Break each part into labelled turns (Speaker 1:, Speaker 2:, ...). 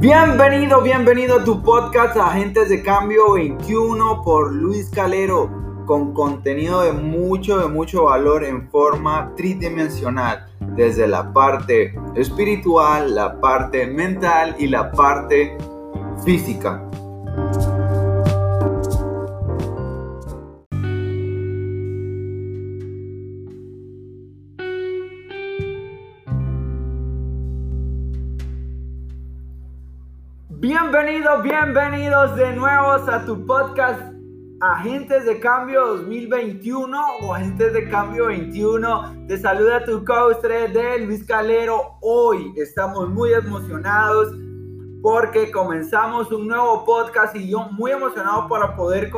Speaker 1: Bienvenido, bienvenido a tu podcast Agentes de Cambio 21 por Luis Calero, con contenido de mucho, de mucho valor en forma tridimensional, desde la parte espiritual, la parte mental y la parte física. Bienvenidos, bienvenidos de nuevo a tu podcast Agentes de Cambio 2021 o Agentes de Cambio 21. Te saluda tu coach de Luis Calero. Hoy estamos muy emocionados porque comenzamos un nuevo podcast y yo muy emocionado para poder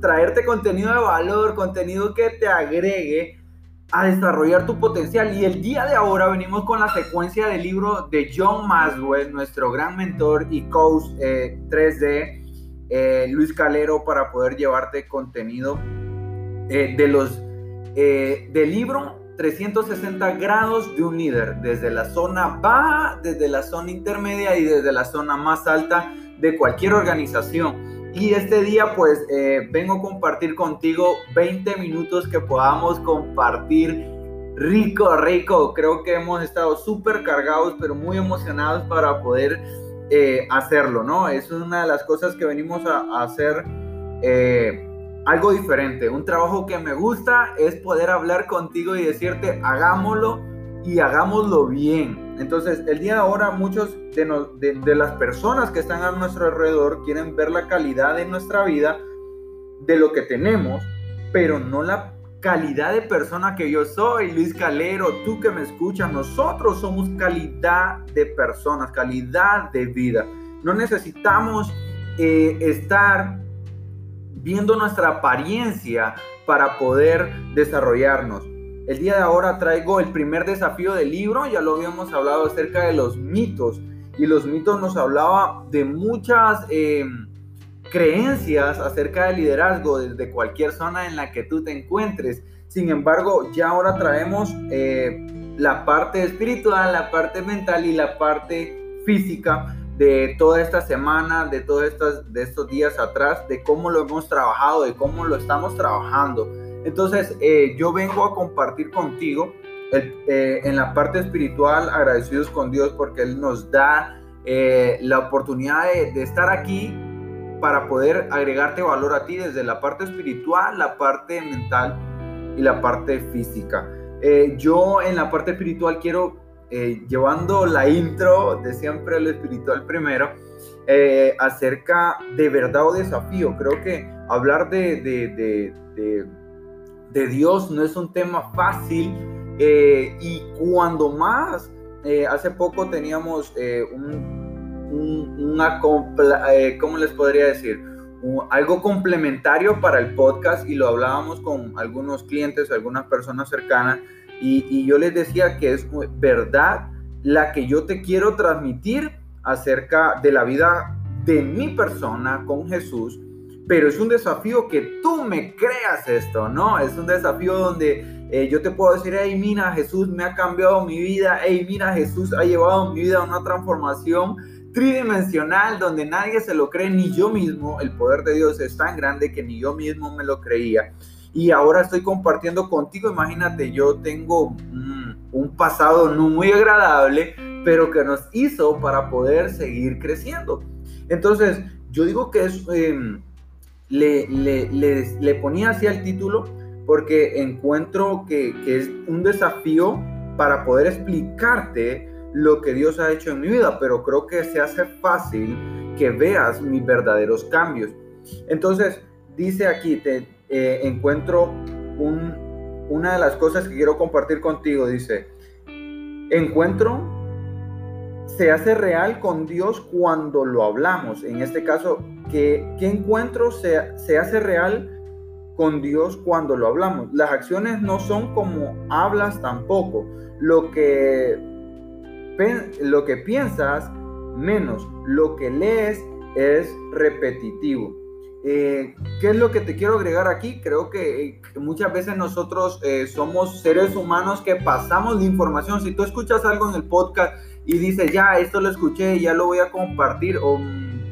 Speaker 1: traerte contenido de valor, contenido que te agregue a desarrollar tu potencial. Y el día de ahora venimos con la secuencia del libro de John Maswell, nuestro gran mentor y coach 3D, eh, eh, Luis Calero, para poder llevarte contenido eh, de los del libro 360 grados de un líder, desde la zona baja, desde la zona intermedia y desde la zona más alta de cualquier organización. Y este día pues eh, vengo a compartir contigo 20 minutos que podamos compartir rico, rico. Creo que hemos estado súper cargados, pero muy emocionados para poder eh, hacerlo, ¿no? Es una de las cosas que venimos a, hacer eh, algo diferente. Un trabajo que me gusta es poder hablar contigo y decirte, hagámoslo y hagámoslo bien. Entonces, el día de ahora muchos de, las personas que están a nuestro alrededor quieren ver la calidad de nuestra vida, de lo que tenemos, pero no la calidad de persona que yo soy, Luis Calero, tú que me escuchas, nosotros somos calidad de personas, calidad de vida. No necesitamos eh, estar viendo nuestra apariencia para poder desarrollarnos. El día de ahora traigo el primer desafío del libro, ya lo habíamos hablado acerca de los mitos y los mitos nos hablaba de muchas em, creencias acerca del liderazgo desde cualquier zona en la que tú te encuentres. Sin embargo, ya ahora traemos eh, la parte espiritual, la parte mental y la parte física de toda esta semana, de todos estos, días atrás, de cómo lo hemos trabajado, de cómo lo estamos trabajando. Entonces, eh, yo vengo a compartir contigo eh, en la parte espiritual, agradecidos con Dios porque Él nos da eh, la oportunidad de, estar aquí para poder agregarte valor a ti desde la parte espiritual, la parte mental y la parte física. yo en la parte espiritual quiero, llevando la intro de siempre lo espiritual primero, acerca de verdad o desafío. Creo que hablar de Dios no es un tema fácil eh, y cuando más, eh, hace poco teníamos eh, un, una, ¿cómo les podría decir? algo complementario para el podcast y lo hablábamos con algunos clientes, algunas personas cercanas y yo les decía que es verdad la que yo te quiero transmitir acerca de la vida de mi persona con Jesús pero es un desafío que tú me creas esto, ¿no? Es un desafío donde eh, yo te puedo decir, hey, mira, Jesús me ha cambiado mi vida, hey, mira, Jesús ha llevado mi vida a una transformación tridimensional donde nadie se lo cree, ni yo mismo, el poder de Dios es tan grande que ni yo mismo me lo creía. Y ahora estoy compartiendo contigo, imagínate, yo tengo un pasado no muy agradable, pero que nos hizo para poder seguir creciendo. Entonces, yo digo que es... Em, le, le, ponía así al título porque encuentro que, es un desafío para poder explicarte lo que Dios ha hecho en mi vida, pero creo que se hace fácil que veas mis verdaderos cambios. Entonces, dice aquí, te eh, encuentro una de las cosas que quiero compartir contigo, dice, encuentro se hace real con Dios cuando lo hablamos. En este caso, ¿qué, encuentro se, se hace real con Dios cuando lo hablamos? Las acciones no son como hablas tampoco. Lo que, lo que piensas, menos. Lo que lees es repetitivo. eh, ¿Qué es lo que te quiero agregar aquí? Creo que, muchas veces nosotros eh, somos seres humanos que pasamos la información. Si tú escuchas algo en el podcast y dices, ya, esto lo escuché, ya lo voy a compartir, o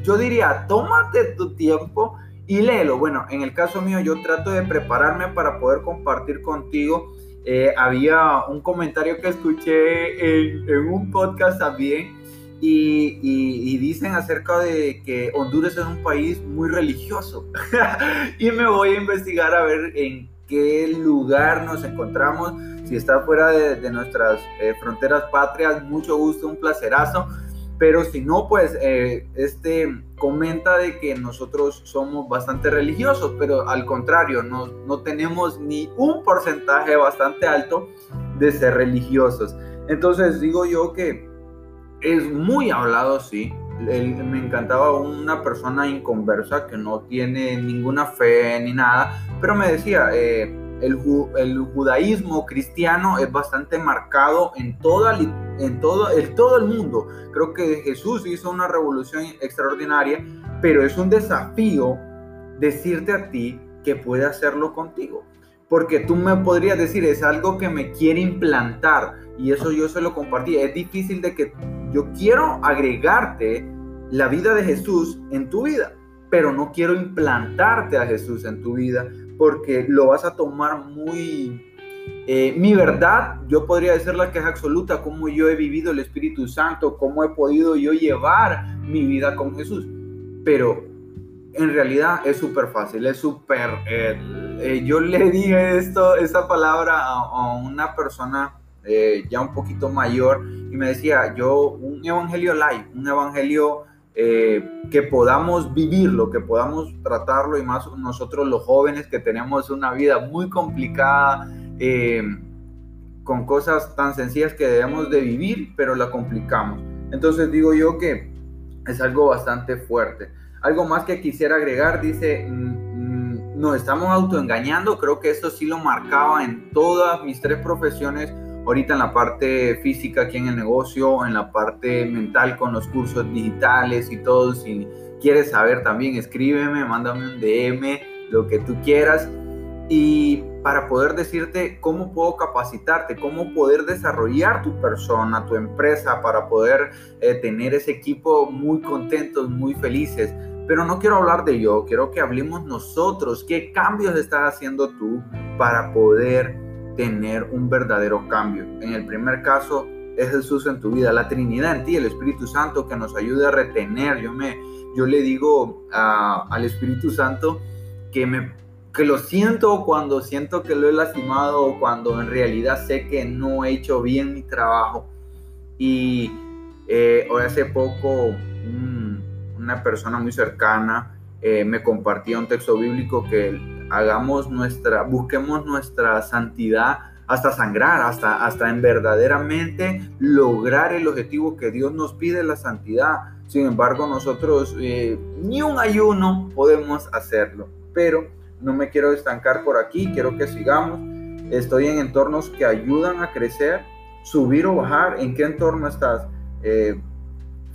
Speaker 1: yo diría, tómate tu tiempo y léelo. Bueno, en el caso mío, yo trato de prepararme para poder compartir contigo. Eh, había un comentario que escuché en, un podcast también y, dicen acerca de que Honduras es un país muy religioso. y me voy a investigar a ver en qué lugar nos encontramos. Si está fuera de, nuestras eh, fronteras patrias, mucho gusto, un placerazo. Pero si no, pues eh, este comenta de que nosotros somos bastante religiosos, pero al contrario, no, no tenemos ni un porcentaje bastante alto de ser religiosos. Entonces digo yo que es muy hablado, sí. me encantaba una persona inconversa que no tiene ninguna fe ni nada, pero me decía, eh, el, judaísmo cristiano es bastante marcado en todo, en todo el mundo. Creo que Jesús hizo una revolución extraordinaria, pero es un desafío decirte a ti que puede hacerlo contigo. Porque tú me podrías decir, es algo que me quiere implantar y eso yo se lo compartí. Es difícil de que yo quiero agregarte la vida de Jesús en tu vida, pero no quiero implantarte a Jesús en tu vida porque lo vas a tomar muy... Eh, mi verdad, yo podría decir la que es absoluta, cómo yo he vivido el Espíritu Santo, cómo he podido yo llevar mi vida con Jesús. Pero en realidad es súper fácil, es súper... Eh, eh, yo le dije esto, esa palabra a una persona eh, ya un poquito mayor, y me decía, yo, un evangelio live, un evangelio eh, que podamos vivirlo, que podamos tratarlo, y más nosotros los jóvenes que tenemos una vida muy complicada, eh, con cosas tan sencillas que debemos de vivir, pero la complicamos. Entonces digo yo que es algo bastante fuerte. Algo más que quisiera agregar, dice, mm, mm, nos estamos autoengañando, creo que eso sí lo marcaba en todas mis tres profesiones ahorita en la parte física aquí en el negocio, en la parte mental con los cursos digitales y todo. Si quieres saber también, escríbeme, mándame un DM, lo que tú quieras. Y para poder decirte cómo puedo capacitarte, cómo poder desarrollar tu persona, tu empresa, para poder eh, tener ese equipo muy contentos, muy felices. Pero no quiero hablar de yo, quiero que hablemos nosotros, qué cambios estás haciendo tú para poder tener un verdadero cambio. En el primer caso es Jesús en tu vida, la Trinidad en ti, el Espíritu Santo que nos ayude a retener. Yo, me, yo le digo al Espíritu Santo que, me, que lo siento cuando siento que lo he lastimado o cuando en realidad sé que no he hecho bien mi trabajo. Y eh, hoy hace poco una persona muy cercana eh, me compartía un texto bíblico que hagamos nuestra, busquemos nuestra santidad hasta sangrar, hasta, hasta en verdaderamente lograr el objetivo que Dios nos pide, la santidad. Sin embargo, nosotros eh, ni un ayuno podemos hacerlo. Pero no me quiero estancar por aquí, quiero que sigamos. Estoy en entornos que ayudan a crecer, subir o bajar. ¿En qué entorno estás? Eh,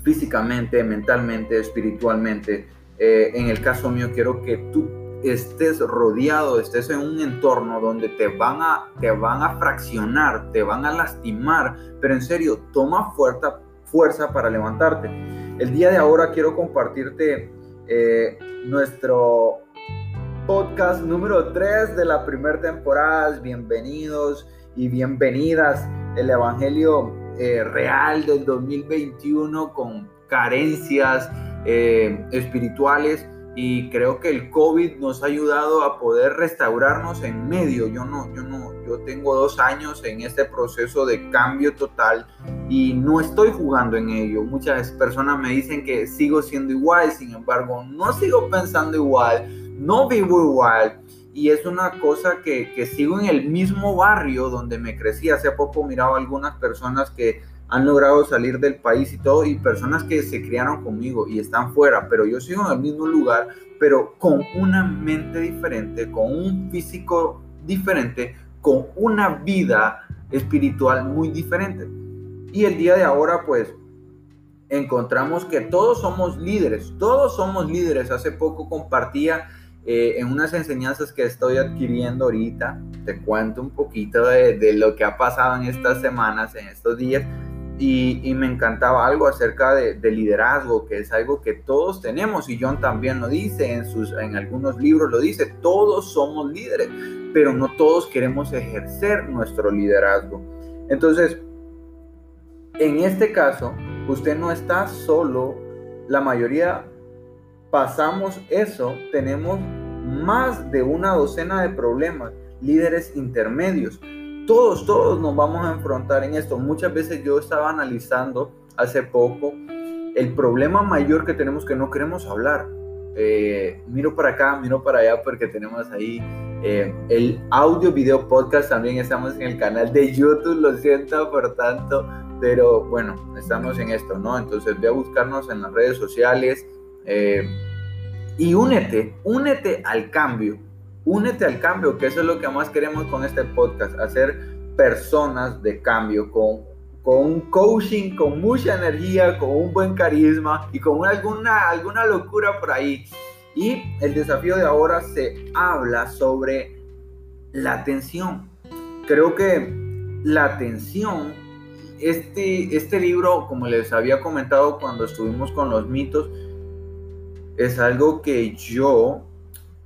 Speaker 1: físicamente, mentalmente, espiritualmente. Eh, en el caso mío, quiero que tú estés rodeado, estés en un entorno donde te van a, te van a fraccionar, te van a lastimar, pero en serio, toma fuerza, fuerza para levantarte. El día de ahora quiero compartirte eh, nuestro podcast número 3 de la primera temporada. Bienvenidos y bienvenidas. El Evangelio eh, real del 2021 con carencias eh, espirituales y creo que el COVID nos ha ayudado a poder restaurarnos en medio. Yo no, yo no, yo tengo dos años en este proceso de cambio total y no estoy jugando en ello. Muchas personas me dicen que sigo siendo igual, sin embargo, no sigo pensando igual, no vivo igual. Y es una cosa que, que sigo en el mismo barrio donde me crecí. Hace poco miraba algunas personas que han logrado salir del país y todo, y personas que se criaron conmigo y están fuera, pero yo sigo en el mismo lugar, pero con una mente diferente, con un físico diferente, con una vida espiritual muy diferente. Y el día de ahora, pues, encontramos que todos somos líderes, todos somos líderes. Hace poco compartía eh, en unas enseñanzas que estoy adquiriendo ahorita, te cuento un poquito de, lo que ha pasado en estas semanas, en estos días, y, me encantaba algo acerca de, liderazgo, que es algo que todos tenemos, y John también lo dice, en, sus, en algunos libros lo dice, todos somos líderes, pero no todos queremos ejercer nuestro liderazgo. Entonces, en este caso, usted no está solo, la mayoría pasamos eso, tenemos más de una docena de problemas, líderes intermedios. Todos, todos nos vamos a enfrentar en esto. Muchas veces yo estaba analizando hace poco el problema mayor que tenemos que no queremos hablar. Eh, miro para acá, miro para allá porque tenemos ahí eh, el audio, video, podcast. También estamos en el canal de YouTube, lo siento por tanto, pero bueno, estamos en esto, ¿no? Entonces ve a buscarnos en las redes sociales. Eh, y únete, únete al cambio, únete al cambio, que eso es lo que más queremos con este podcast, hacer personas de cambio con, con un coaching, con mucha energía, con un buen carisma y con alguna, alguna locura por ahí. Y el desafío de ahora se habla sobre la atención. Creo que la atención, este, este libro, como les había comentado cuando estuvimos con los mitos, es algo que yo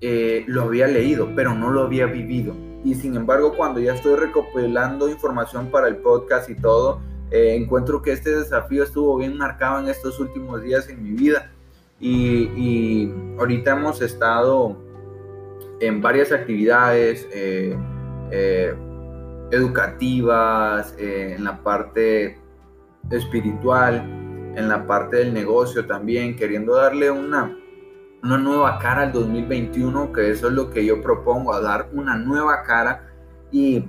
Speaker 1: eh, lo había leído, pero no lo había vivido. Y sin embargo, cuando ya estoy recopilando información para el podcast y todo, eh, encuentro que este desafío estuvo bien marcado en estos últimos días en mi vida. Y, ahorita hemos estado en varias actividades eh, educativas, en la parte espiritual, en la parte del negocio también, queriendo darle una, una nueva cara al 2021, que eso es lo que yo propongo, a dar una nueva cara. Y,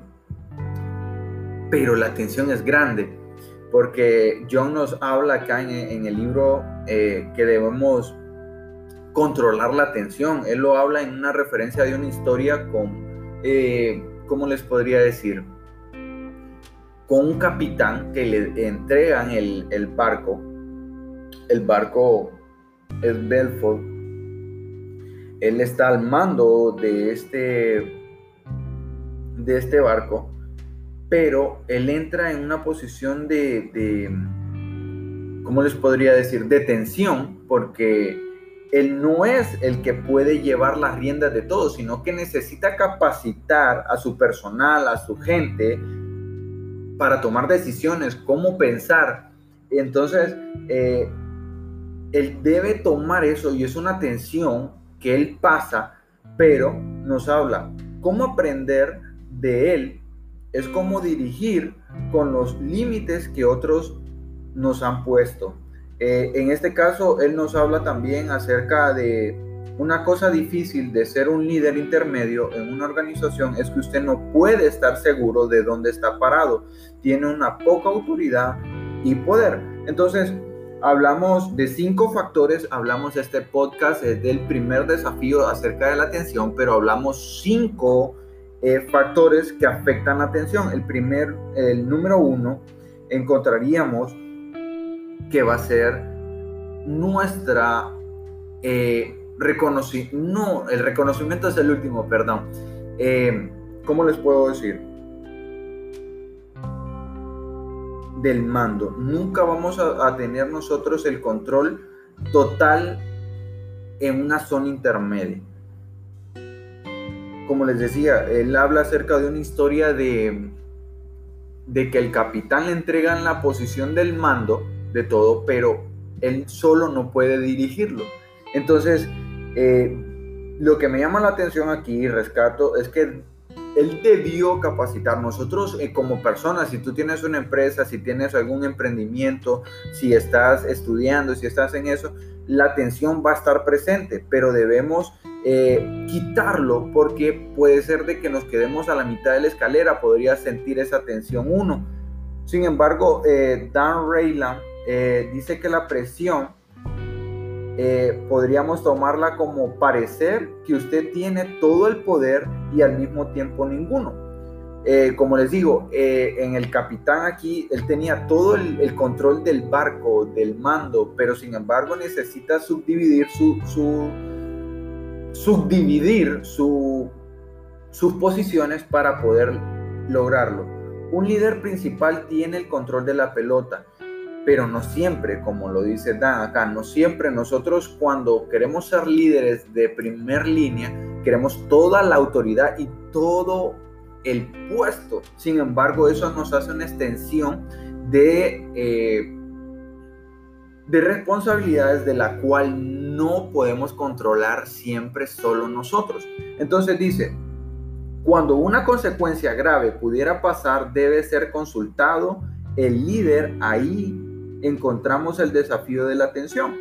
Speaker 1: pero la atención es grande, porque John nos habla acá en, el libro eh, que debemos controlar la atención. Él lo habla en una referencia de una historia con, eh, ¿cómo les podría decir? Con un capitán que le entregan el, el barco. El barco es Belfort él está al mando de este, de este barco, pero él entra en una posición de, de, ¿cómo les podría decir?, de tensión, porque él no es el que puede llevar las riendas de todo, sino que necesita capacitar a su personal, a su gente, para tomar decisiones, cómo pensar. Entonces, eh, él debe tomar eso y es una tensión que Él pasa, pero nos habla cómo aprender de Él, es cómo dirigir con los límites que otros nos han puesto. Eh, en este caso, Él nos habla también acerca de una cosa difícil de ser un líder intermedio en una organización es que usted no puede estar seguro de dónde está parado. Tiene una poca autoridad y poder. Entonces, Hablamos de cinco factores, hablamos este podcast es del primer desafío acerca de la atención, pero hablamos cinco eh, factores que afectan la atención. El primer, el número uno, encontraríamos que va a ser nuestra eh, reconocimiento, no, el reconocimiento es el último, perdón. Eh, ¿Cómo les puedo decir? Del mando. Nunca vamos a, tener nosotros el control total en una zona intermedia. Como les decía, él habla acerca de una historia de, de que el capitán le entrega en la posición del mando de todo, pero él solo no puede dirigirlo. Entonces, eh, lo que me llama la atención aquí, rescato, es que él debió capacitar. Nosotros eh, como personas, si tú tienes una empresa, si tienes algún emprendimiento, si estás estudiando, si estás en eso, la atención va a estar presente, pero debemos eh, quitarlo porque puede ser de que nos quedemos a la mitad de la escalera, podría sentir esa tensión uno. Sin embargo, eh, Dan Rayland dice que la presión eh, podríamos tomarla como parecer que usted tiene todo el poder y al mismo tiempo ninguno. Eh, como les digo, eh, en el capitán aquí, él tenía todo el, control del barco, del mando, pero sin embargo necesita subdividir su, su subdividir su, sus posiciones para poder lograrlo. Un líder principal tiene el control de la pelota, pero no siempre, como lo dice Dan acá, no siempre nosotros cuando queremos ser líderes de primer línea, queremos toda la autoridad y todo el puesto. Sin embargo, eso nos hace una extensión de, eh, de responsabilidades de la cual no podemos controlar siempre solo nosotros. Entonces dice, cuando una consecuencia grave pudiera pasar, debe ser consultado el líder. Ahí encontramos el desafío de la atención.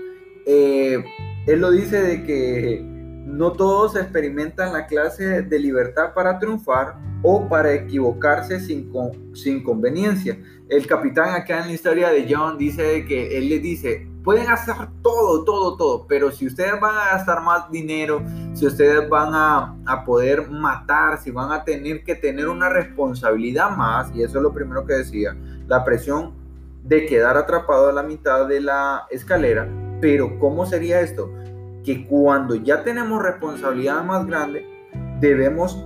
Speaker 1: Eh, él lo dice de que no todos experimentan la clase de libertad para triunfar o para equivocarse sin, sin conveniencia. El capitán acá en la historia de John dice que él le dice, pueden hacer todo, todo, todo, pero si ustedes van a gastar más dinero, si ustedes van a, a, poder matar, si van a tener que tener una responsabilidad más, y eso es lo primero que decía, la presión de quedar atrapado a la mitad de la escalera, pero ¿cómo sería esto? que cuando ya tenemos responsabilidad más grande, debemos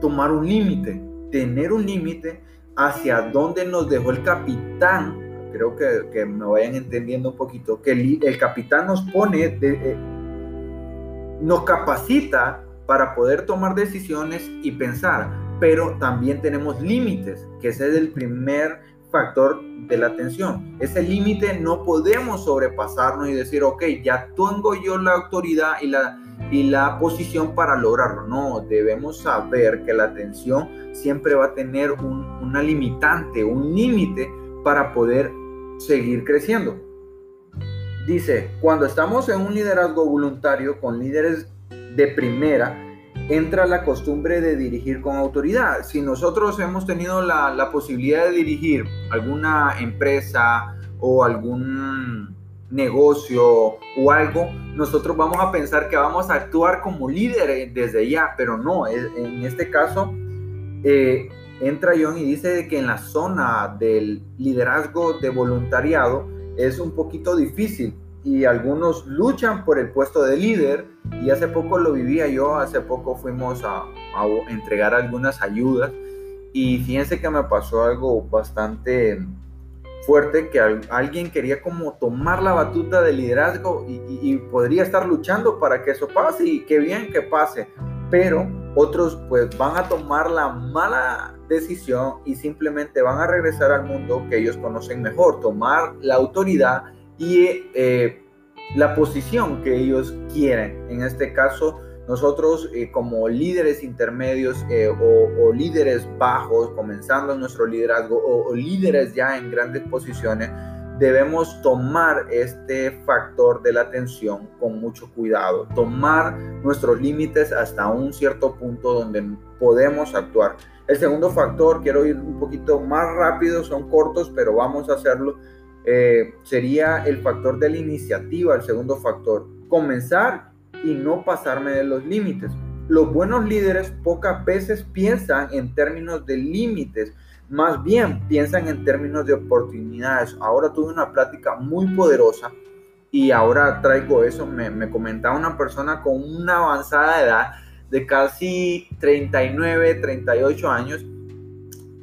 Speaker 1: tomar un límite, tener un límite hacia dónde nos dejó el capitán. Creo que, que me vayan entendiendo un poquito, que el, capitán nos pone, de, eh, nos capacita para poder tomar decisiones y pensar, pero también tenemos límites, que ese es el primer factor de la atención. Ese límite no podemos sobrepasarnos y decir, ok, ya tengo yo la autoridad y la, y la posición para lograrlo. No, debemos saber que la atención siempre va a tener una limitante, un límite para poder seguir creciendo. Dice, cuando estamos en un liderazgo voluntario con líderes de primera, entra la costumbre de dirigir con autoridad. Si nosotros hemos tenido la, posibilidad de dirigir alguna empresa o algún negocio o algo, nosotros vamos a pensar que vamos a actuar como líderes desde ya, pero no, en este caso eh, entra John y dice que en la zona del liderazgo de voluntariado es un poquito difícil y algunos luchan por el puesto de líder. Y hace poco lo vivía yo, hace poco fuimos a, entregar algunas ayudas. Y fíjense que me pasó algo bastante fuerte, que alguien quería como tomar la batuta de liderazgo y, y, podría estar luchando para que eso pase y qué bien que pase, pero otros pues van a tomar la mala decisión y simplemente van a regresar al mundo que ellos conocen mejor, tomar la autoridad y eh, la posición que ellos quieren. En este caso, nosotros eh, como líderes intermedios eh, o, líderes bajos, comenzando nuestro liderazgo, o, líderes ya en grandes posiciones, debemos tomar este factor de la atención con mucho cuidado, tomar nuestros límites hasta un cierto punto donde podemos actuar. El segundo factor, quiero ir un poquito más rápido, son cortos, pero vamos a hacerlo eh, sería el factor de la iniciativa, el segundo factor. Comenzar y no pasarme de los límites. Los buenos líderes pocas veces piensan en términos de límites, más bien piensan en términos de oportunidades. Ahora tuve una plática muy poderosa y ahora traigo eso. Me, me comentaba una persona con una avanzada edad de casi 39, 38 años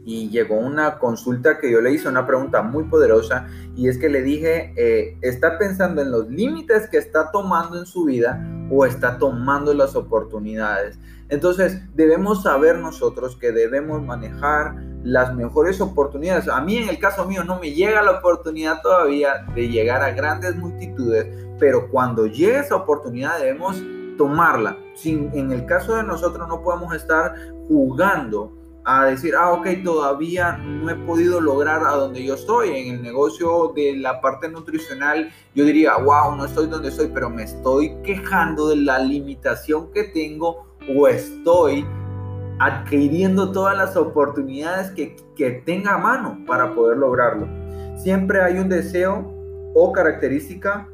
Speaker 1: y llegó una consulta que yo le hice, una pregunta muy poderosa, y es que le dije, eh, ¿está pensando en los límites que está tomando en su vida o está tomando las oportunidades? Entonces, debemos saber nosotros que debemos manejar las mejores oportunidades. A mí, en el caso mío, no me llega la oportunidad todavía de llegar a grandes multitudes, pero cuando llegue esa oportunidad debemos tomarla. Sin, en el caso de nosotros no podemos estar jugando a decir, ah, ok, todavía no he podido lograr a donde yo estoy. En el negocio de la parte nutricional, yo diría, wow, no estoy donde estoy, pero me estoy quejando de la limitación que tengo o estoy adquiriendo todas las oportunidades que, que tenga a mano para poder lograrlo. Siempre hay un deseo o característica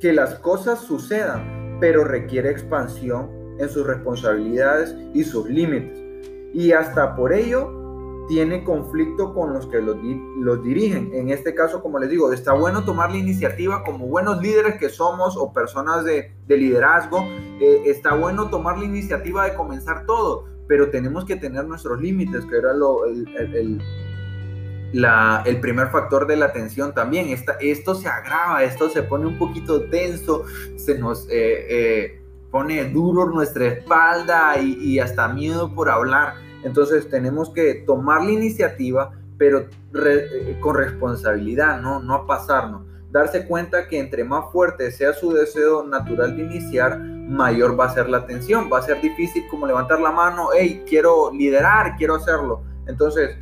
Speaker 1: que las cosas sucedan, pero requiere expansión en sus responsabilidades y sus límites y hasta por ello tiene conflicto con los que los, dirigen. En este caso, como les digo, está bueno tomar la iniciativa como buenos líderes que somos o personas de, de liderazgo. Eh, está bueno tomar la iniciativa de comenzar todo, pero tenemos que tener nuestros límites, que era el, primer factor de la atención también. Esto se agrava, esto se pone un poquito tenso, se nos... Eh, eh, pone duro nuestra espalda y, y hasta miedo por hablar. Entonces tenemos que tomar la iniciativa, pero eh, con responsabilidad, ¿no? no a pasarnos. Darse cuenta que entre más fuerte sea su deseo natural de iniciar, mayor va a ser la tensión. Va a ser difícil como levantar la mano, hey, quiero liderar, quiero hacerlo. Entonces,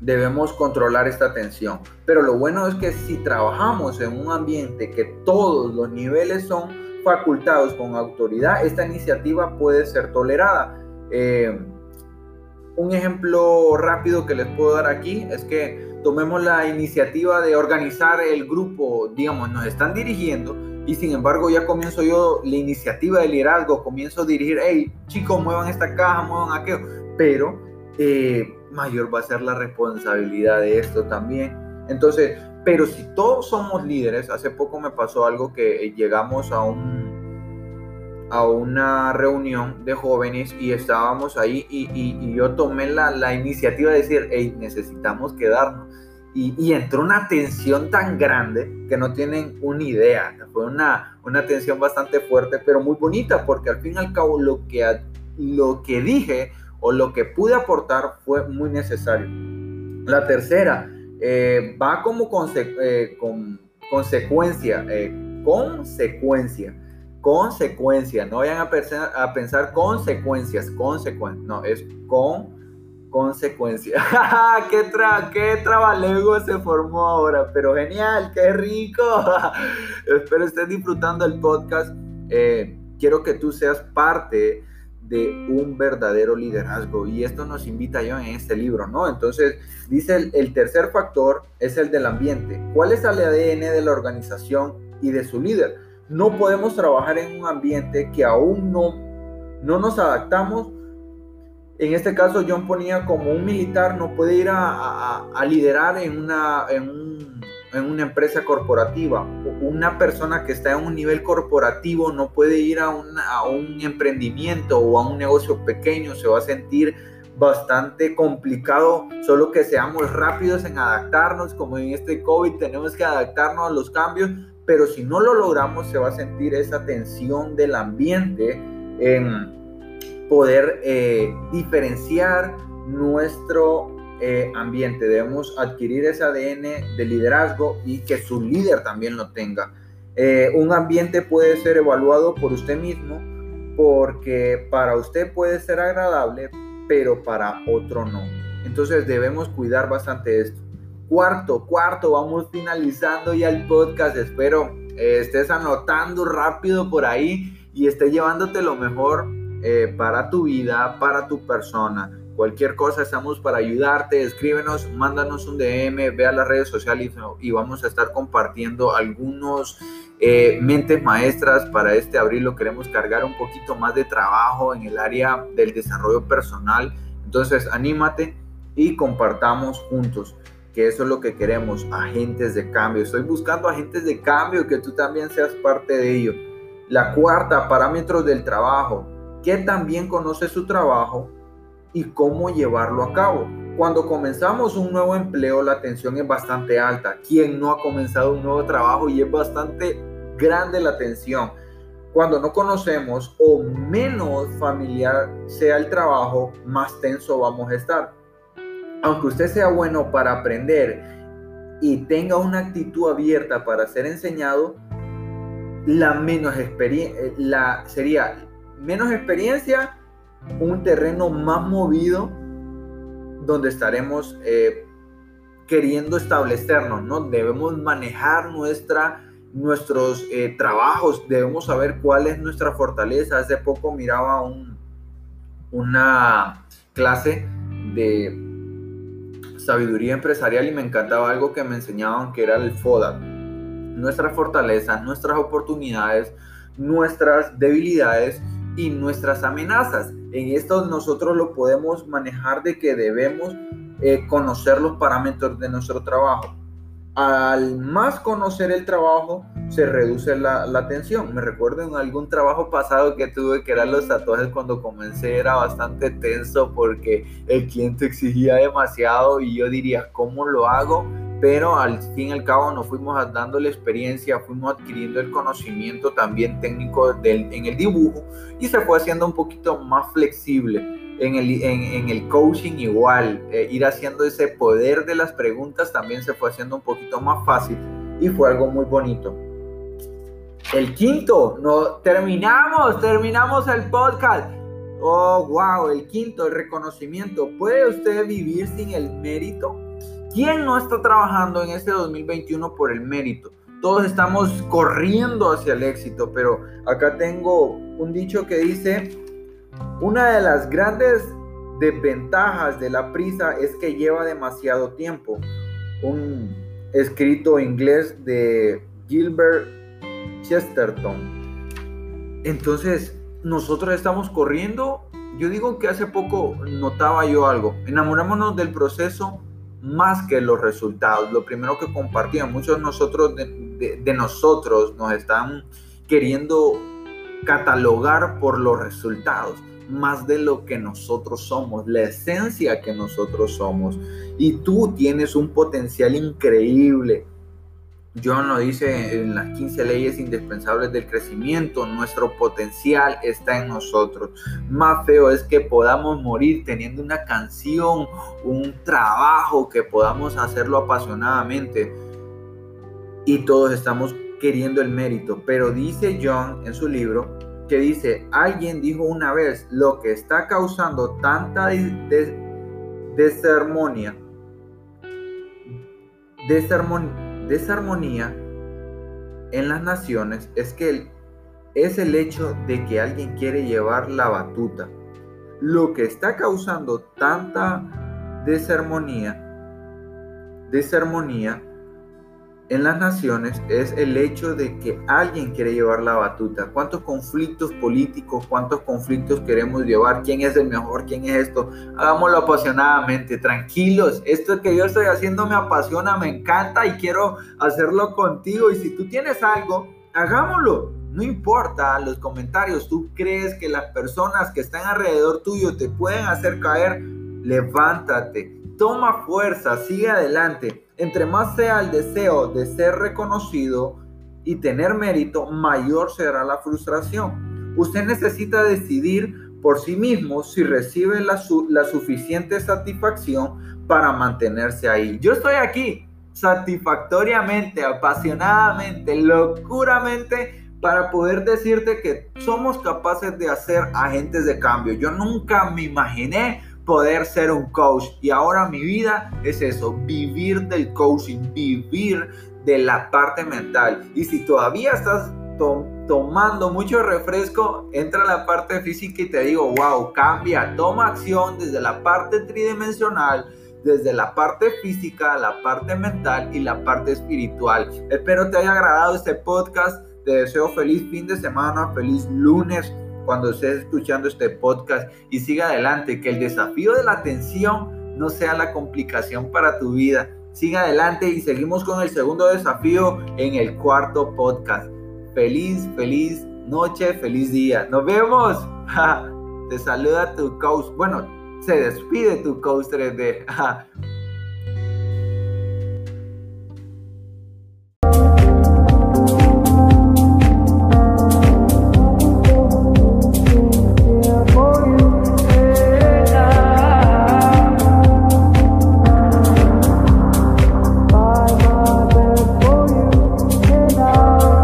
Speaker 1: debemos controlar esta tensión. Pero lo bueno es que si trabajamos en un ambiente que todos los niveles son facultados con autoridad, esta iniciativa puede ser tolerada. Eh, un ejemplo rápido que les puedo dar aquí es que tomemos la iniciativa de organizar el grupo, digamos, nos están dirigiendo y sin embargo ya comienzo yo la iniciativa de liderazgo, comienzo a dirigir, hey chicos, muevan esta caja, muevan aquello, pero eh, mayor va a ser la responsabilidad de esto también. Entonces, pero si todos somos líderes, hace poco me pasó algo que llegamos a un a una reunión de jóvenes y estábamos ahí y, yo tomé la, iniciativa de decir, necesitamos quedarnos. Y, y, entró una tensión tan grande que no tienen una idea. Fue una, tensión bastante fuerte, pero muy bonita, porque al fin y al cabo lo que, lo que dije o lo que pude aportar fue muy necesario. La tercera eh, va como eh, con consecuencia, eh, consecuencia consecuencia. No vayan a, pensar, a pensar consecuencias, consecuencias. No, es con consecuencia. ¿Qué, tra ¿Qué trabalego se formó ahora? Pero genial, qué rico. Espero estés disfrutando el podcast. Eh, quiero que tú seas parte de un verdadero liderazgo y esto nos invita yo en este libro, ¿no? Entonces, dice el, el tercer factor es el del ambiente. ¿Cuál es el ADN de la organización y de su líder? No podemos trabajar en un ambiente que aún no, no nos adaptamos. En este caso, John ponía como un militar no puede ir a, liderar en una, en, una empresa corporativa. Una persona que está en un nivel corporativo no puede ir a, a un emprendimiento o a un negocio pequeño, se va a sentir bastante complicado, solo que seamos rápidos en adaptarnos, como en este COVID tenemos que adaptarnos a los cambios, pero si no lo logramos se va a sentir esa tensión del ambiente en poder eh, diferenciar nuestro eh, ambiente. Debemos adquirir ese ADN de liderazgo y que su líder también lo tenga. Eh, un ambiente puede ser evaluado por usted mismo porque para usted puede ser agradable, pero para otro no. Entonces debemos cuidar bastante esto. Cuarto, cuarto, vamos finalizando ya el podcast. Espero eh, estés anotando rápido por ahí y estés llevándote lo mejor eh, para tu vida, para tu persona. Cualquier cosa estamos para ayudarte. Escríbenos, mándanos un DM, ve a las redes sociales y vamos a estar compartiendo algunos eh, mentes maestras para este abril. Lo queremos cargar un poquito más de trabajo en el área del desarrollo personal. Entonces, anímate y compartamos juntos que eso es lo que queremos, agentes de cambio. Estoy buscando agentes de cambio, que tú también seas parte de ello. La cuarta, parámetros del trabajo. Que también conoce su trabajo y cómo llevarlo a cabo. Cuando comenzamos un nuevo empleo, la tensión es bastante alta. ¿Quién no ha comenzado un nuevo trabajo y es bastante grande la tensión? Cuando no conocemos o menos familiar sea el trabajo, más tenso vamos a estar aunque usted sea bueno para aprender y tenga una actitud abierta para ser enseñado, la menos eh, la sería menos experiencia, un terreno más movido donde estaremos eh, queriendo establecernos, ¿no? Debemos manejar nuestra, nuestros eh, trabajos, debemos saber cuál es nuestra fortaleza. Hace poco miraba un, una clase de sabiduría empresarial y me encantaba algo que me enseñaban que era el FODA. Nuestras fortalezas, nuestras oportunidades, nuestras debilidades y nuestras amenazas. En esto nosotros lo podemos manejar de que debemos eh, conocer los parámetros de nuestro trabajo. Al más conocer el trabajo, se reduce la, tensión. Me recuerdo en algún trabajo pasado que tuve que eran los tatuajes cuando comencé, era bastante tenso porque el cliente exigía demasiado y yo diría, ¿cómo lo hago? pero al fin y al cabo nos fuimos dando la experiencia, fuimos adquiriendo el conocimiento también técnico en el dibujo y se fue haciendo un poquito más flexible. En el, en, el coaching igual, eh, ir haciendo ese poder de las preguntas también se fue haciendo un poquito más fácil y fue algo muy bonito. El quinto, no, terminamos, terminamos el podcast. Oh, wow, el quinto, el reconocimiento. ¿Puede usted vivir sin el mérito? ¿Quién no está trabajando en este 2021 por el mérito? Todos estamos corriendo hacia el éxito, pero acá tengo un dicho que dice, una de las grandes desventajas de la prisa es que lleva demasiado tiempo. Un escrito inglés de Gilbert Chesterton. Entonces, nosotros estamos corriendo. Yo digo que hace poco notaba yo algo. Enamorémonos del proceso más que los resultados. Lo primero que compartían, muchos nosotros, de, nosotros nos están queriendo catalogar por los resultados más de lo que nosotros somos, la esencia que nosotros somos. Y tú tienes un potencial increíble John lo dice en las 15 leyes indispensables del crecimiento, nuestro potencial está en nosotros. Más feo es que podamos morir teniendo una canción, un trabajo, que podamos hacerlo apasionadamente y todos estamos queriendo el mérito. Pero dice John en su libro que dice, alguien dijo una vez, lo que está causando tanta desarmonía, desarmonía en las naciones es que es el hecho de que alguien quiere llevar la batuta. Lo que está causando tanta desarmonía, desarmonía en las naciones es el hecho de que alguien quiere llevar la batuta. ¿Cuántos conflictos políticos, cuántos conflictos queremos llevar? ¿Quién es el mejor? ¿Quién es esto? Hagámoslo apasionadamente, tranquilos. Esto que yo estoy haciendo me apasiona, me encanta y quiero hacerlo contigo. Y si tú tienes algo, hagámoslo. No importa los comentarios, tú crees que las personas que están alrededor tuyo te pueden hacer caer, levántate, toma fuerza, sigue adelante entre más sea el deseo de ser reconocido y tener mérito, mayor será la frustración. Usted necesita decidir por sí mismo si recibe la, suficiente satisfacción para mantenerse ahí. Yo estoy aquí satisfactoriamente, apasionadamente, locuramente para poder decirte que somos capaces de hacer agentes de cambio. Yo nunca me imaginé poder ser un coach. Y ahora mi vida es eso, vivir del coaching, vivir de la parte mental. Y si todavía estás tomando mucho refresco, entra a la parte física y te digo, wow, cambia, toma acción desde la parte tridimensional desde la parte física, la parte mental y la parte espiritual. Espero te haya agradado este podcast. Te deseo feliz fin de semana, feliz lunes cuando estés escuchando este podcast y siga adelante, que el desafío de la atención no sea la complicación para tu vida. Siga adelante y seguimos con el segundo desafío en el cuarto podcast. Feliz, feliz noche, feliz día. Nos vemos. Te saluda tu coach. Bueno, se despide tu coach 3D.